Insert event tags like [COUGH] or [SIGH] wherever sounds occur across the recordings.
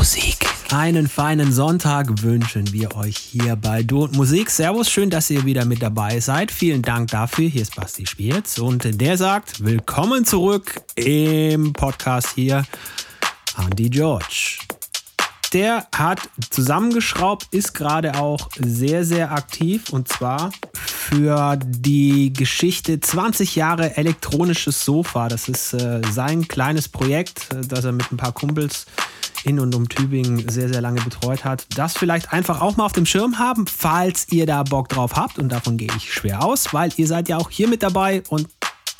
Musik. Einen feinen Sonntag wünschen wir euch hier bei Du und Musik. Servus, schön, dass ihr wieder mit dabei seid. Vielen Dank dafür. Hier ist Basti Spierz und der sagt, willkommen zurück im Podcast hier, Andy George. Der hat zusammengeschraubt, ist gerade auch sehr, sehr aktiv und zwar für die Geschichte 20 Jahre elektronisches Sofa. Das ist äh, sein kleines Projekt, äh, das er mit ein paar Kumpels in und um Tübingen sehr, sehr lange betreut hat. Das vielleicht einfach auch mal auf dem Schirm haben, falls ihr da Bock drauf habt. Und davon gehe ich schwer aus, weil ihr seid ja auch hier mit dabei und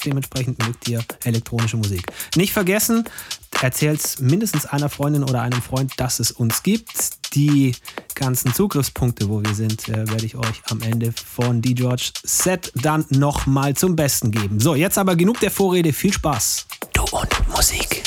dementsprechend mögt ihr elektronische Musik. Nicht vergessen, erzählt mindestens einer Freundin oder einem Freund, dass es uns gibt. Die ganzen Zugriffspunkte, wo wir sind, äh, werde ich euch am Ende von die George Set dann nochmal zum Besten geben. So, jetzt aber genug der Vorrede. Viel Spaß. Du und Musik.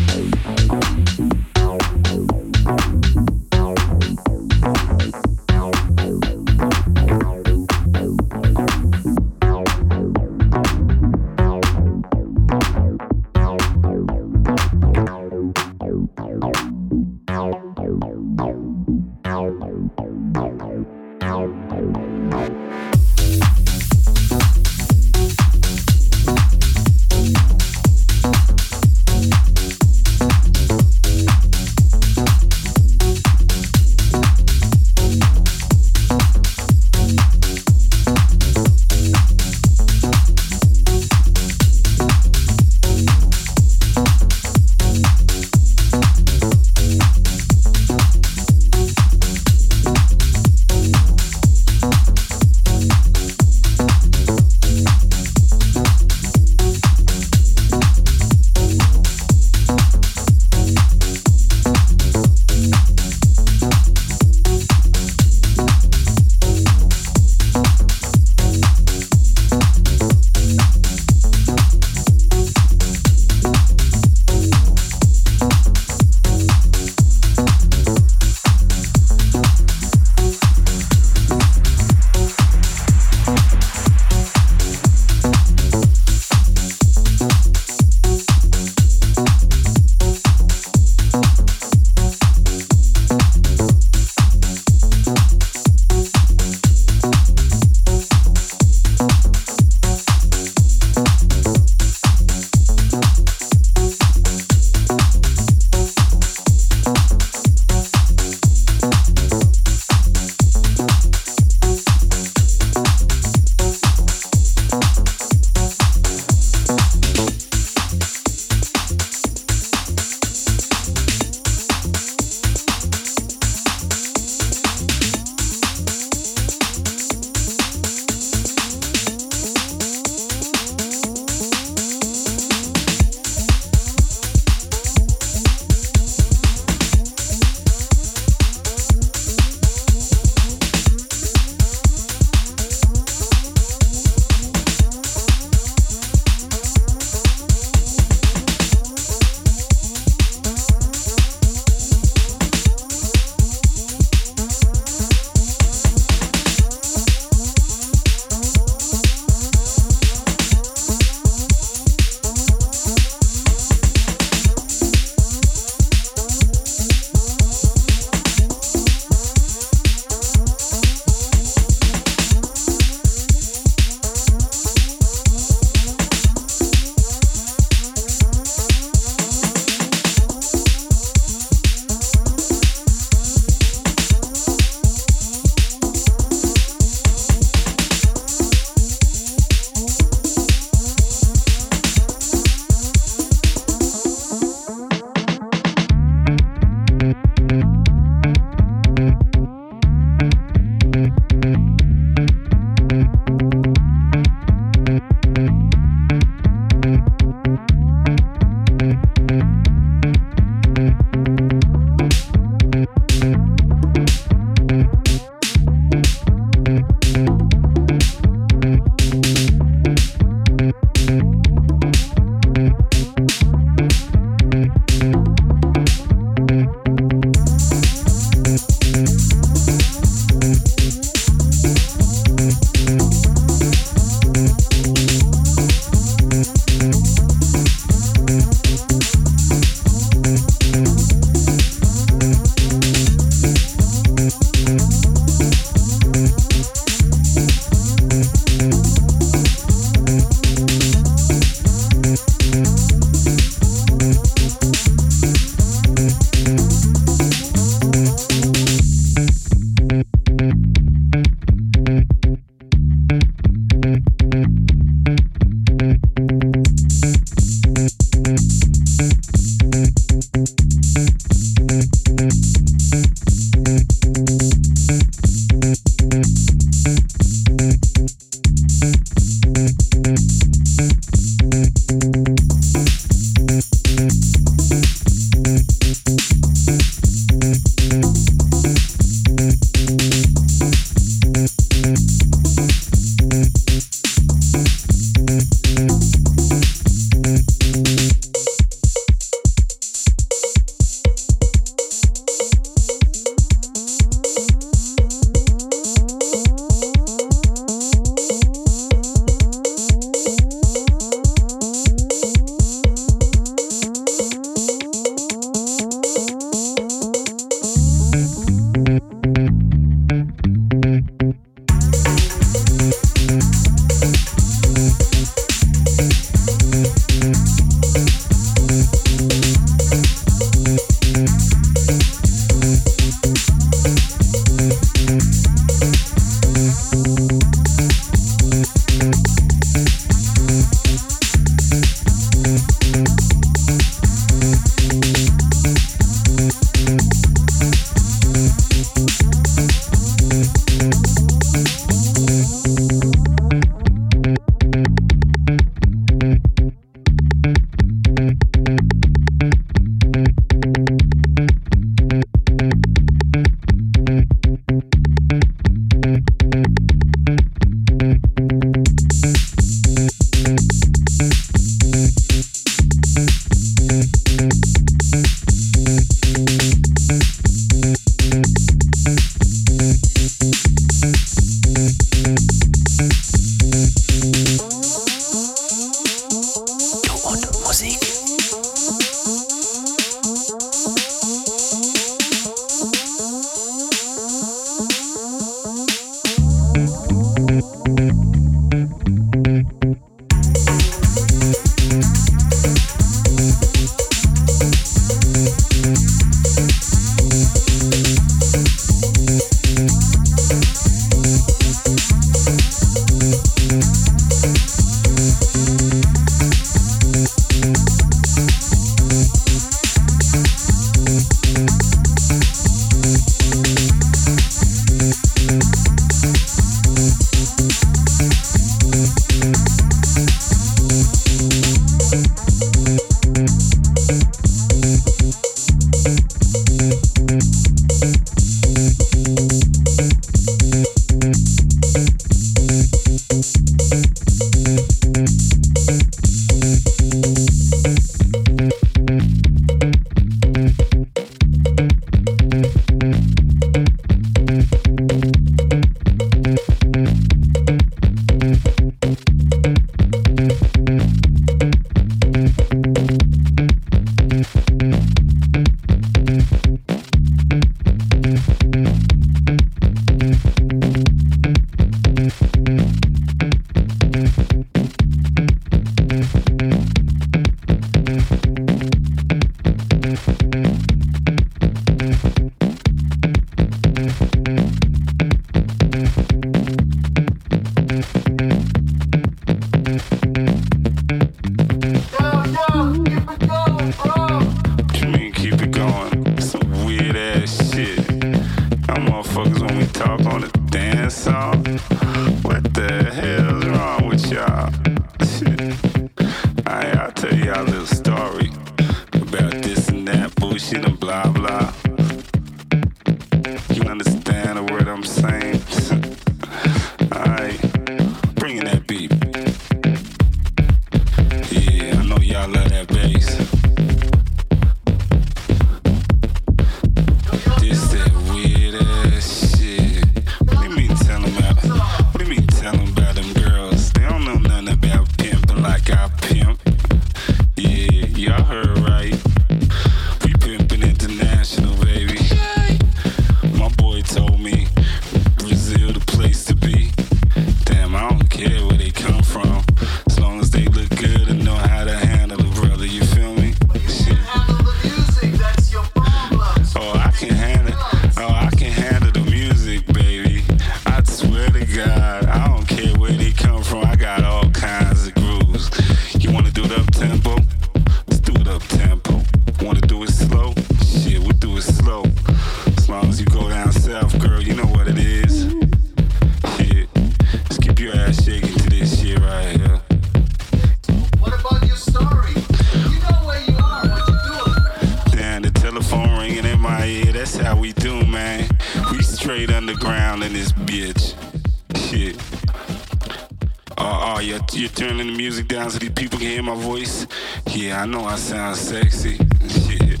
turning the music down so these people can hear my voice. Yeah, I know I sound sexy. Shit.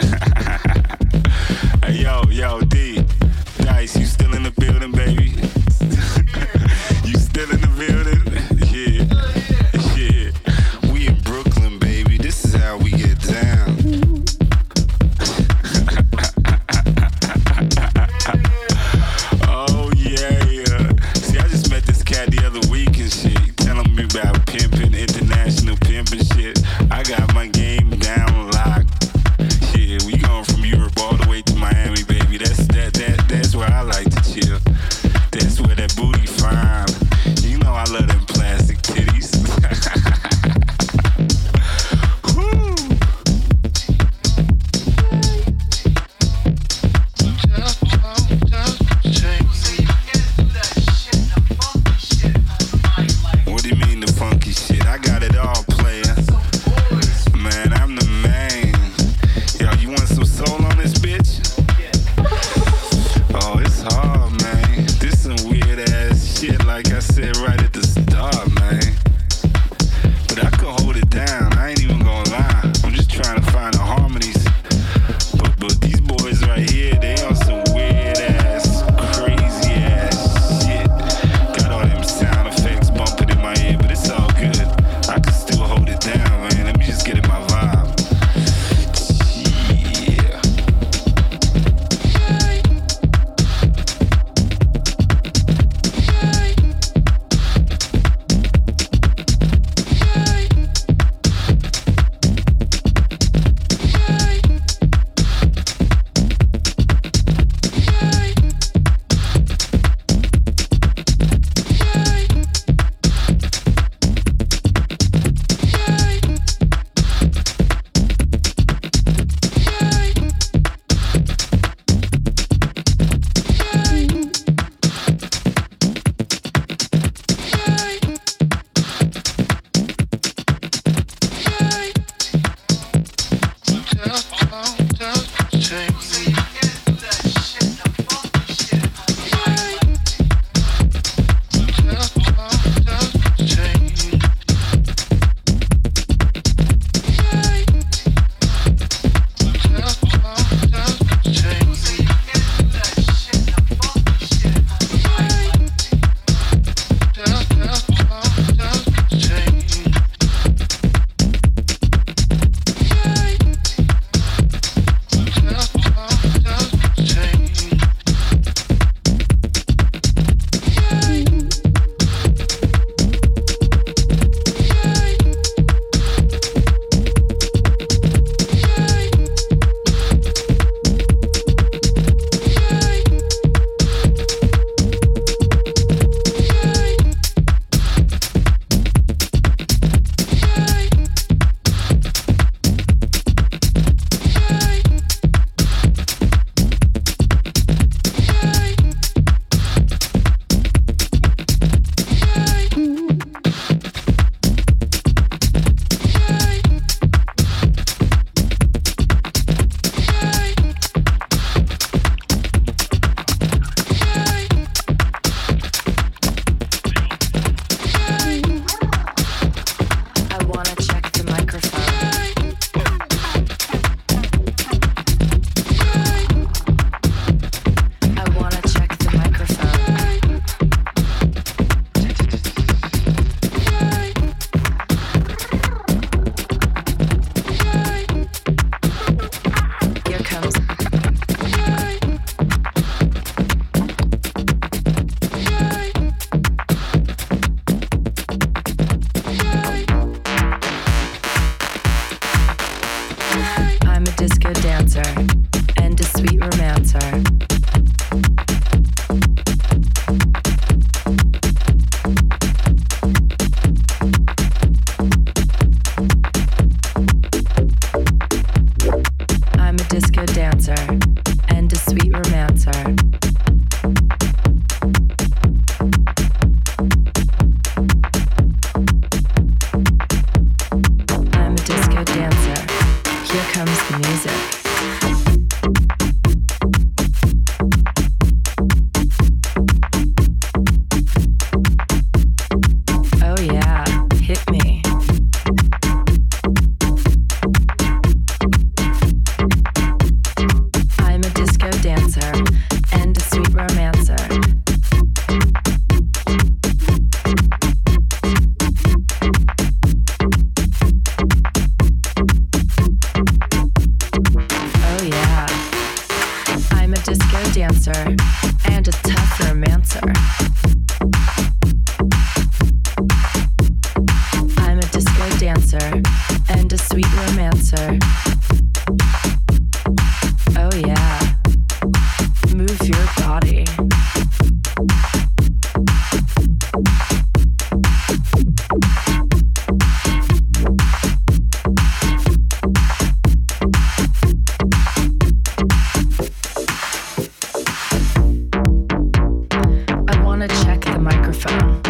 [LAUGHS] hey, yo, yo, D. Dice, you still in the building, baby? Microphone.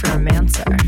for a mancer.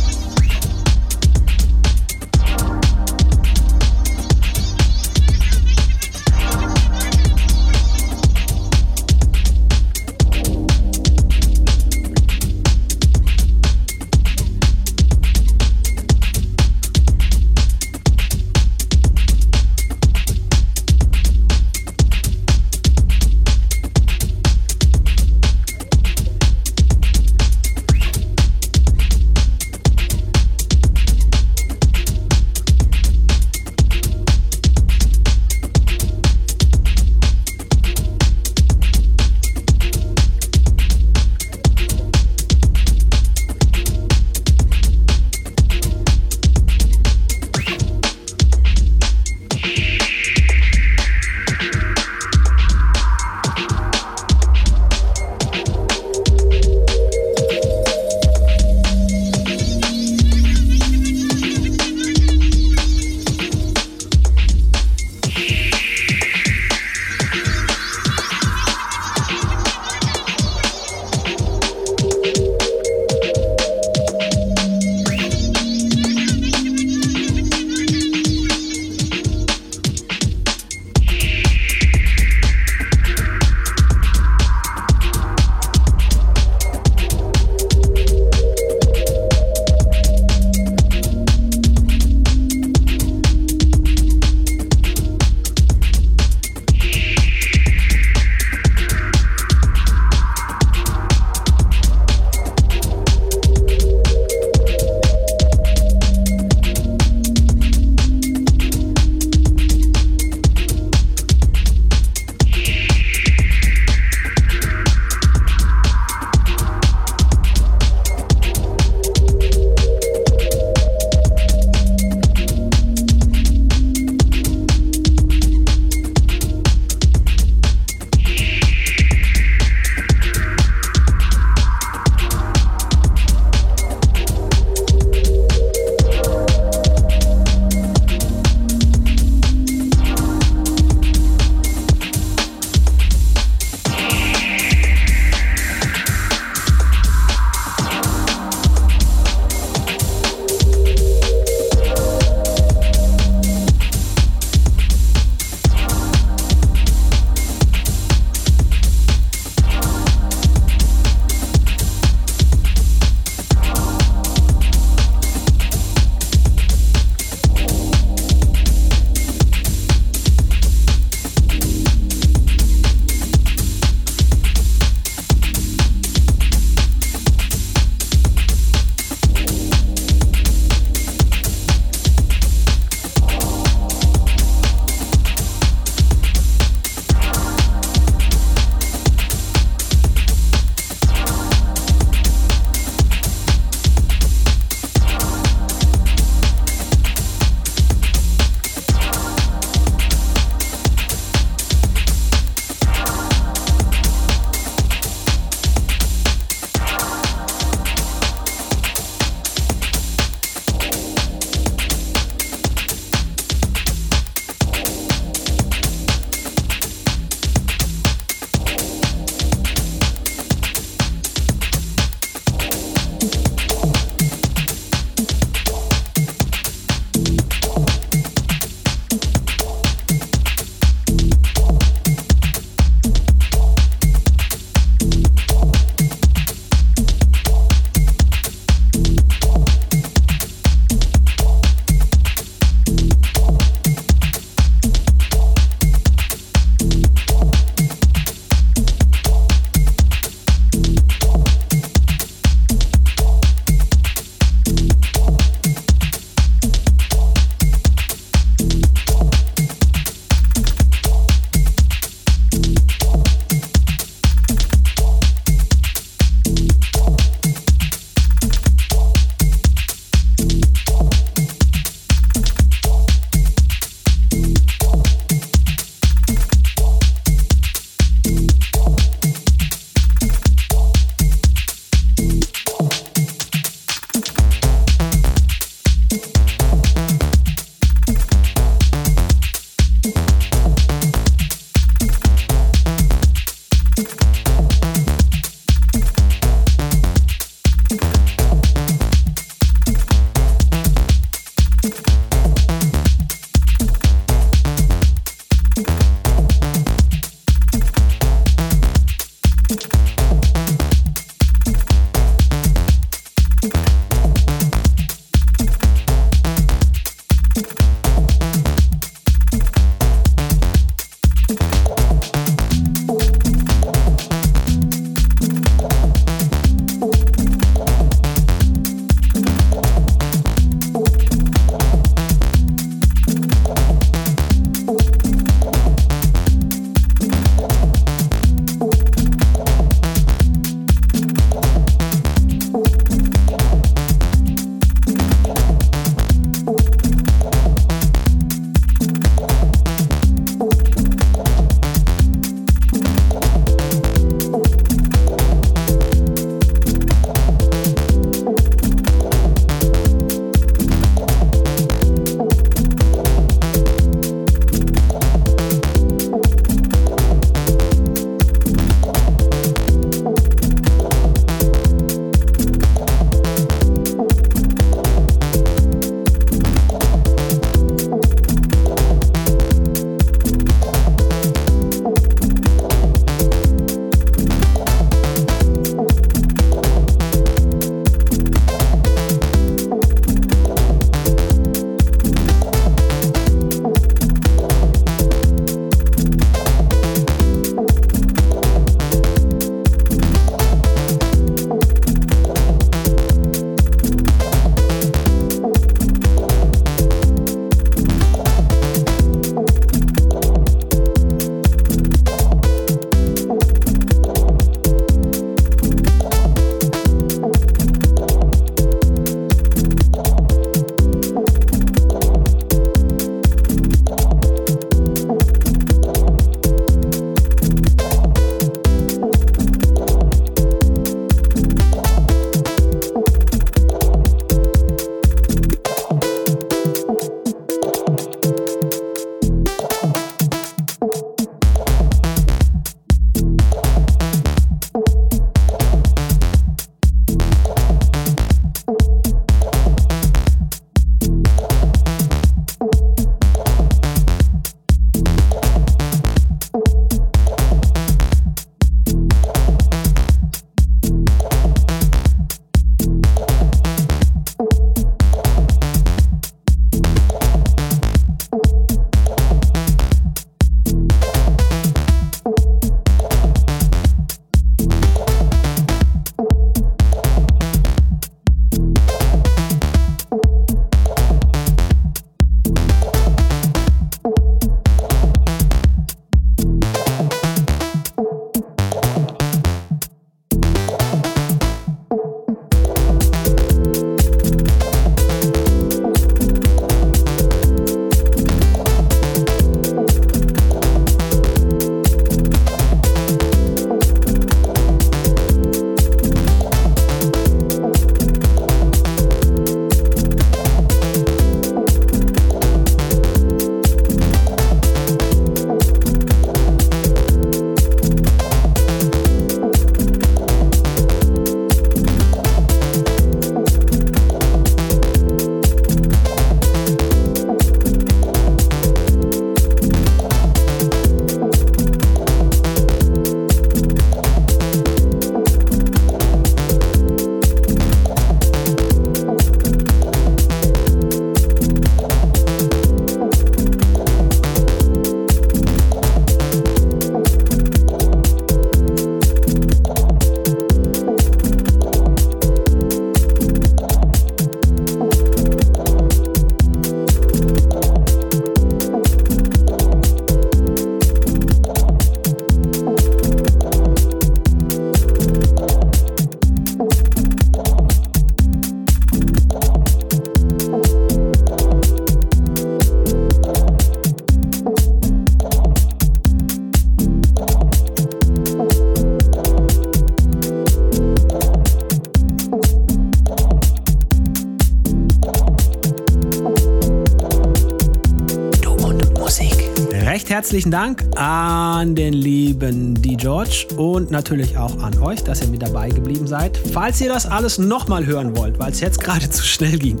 Herzlichen Dank an den lieben D. George und natürlich auch an euch, dass ihr mit dabei geblieben seid. Falls ihr das alles nochmal hören wollt, weil es jetzt gerade [LAUGHS] zu schnell ging,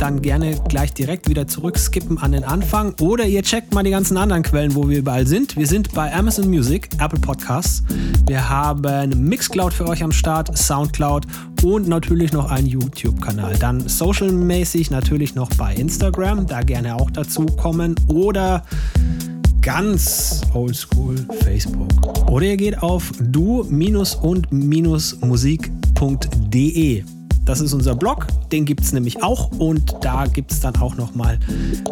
dann gerne gleich direkt wieder zurück skippen an den Anfang oder ihr checkt mal die ganzen anderen Quellen, wo wir überall sind. Wir sind bei Amazon Music, Apple Podcasts. Wir haben Mixcloud für euch am Start, Soundcloud und natürlich noch einen YouTube-Kanal. Dann socialmäßig natürlich noch bei Instagram, da gerne auch dazu kommen oder ganz oldschool Facebook. Oder ihr geht auf du-und-musik.de. Das ist unser Blog, den gibt es nämlich auch und da gibt es dann auch nochmal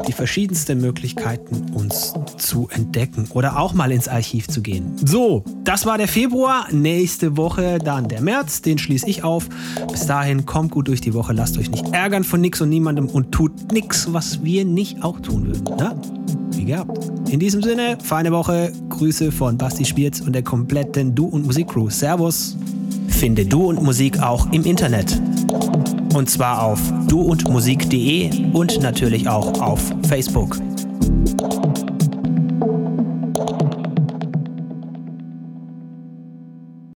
die verschiedensten Möglichkeiten, uns zu entdecken oder auch mal ins Archiv zu gehen. So, das war der Februar. Nächste Woche dann der März, den schließe ich auf. Bis dahin kommt gut durch die Woche, lasst euch nicht ärgern von nix und niemandem und tut nichts, was wir nicht auch tun würden. Ne? Wie gehabt. In diesem Sinne, feine Woche, Grüße von Basti Spierz und der kompletten Du und Musik Crew. Servus. Finde Du und Musik auch im Internet. Und zwar auf duundmusik.de und natürlich auch auf Facebook.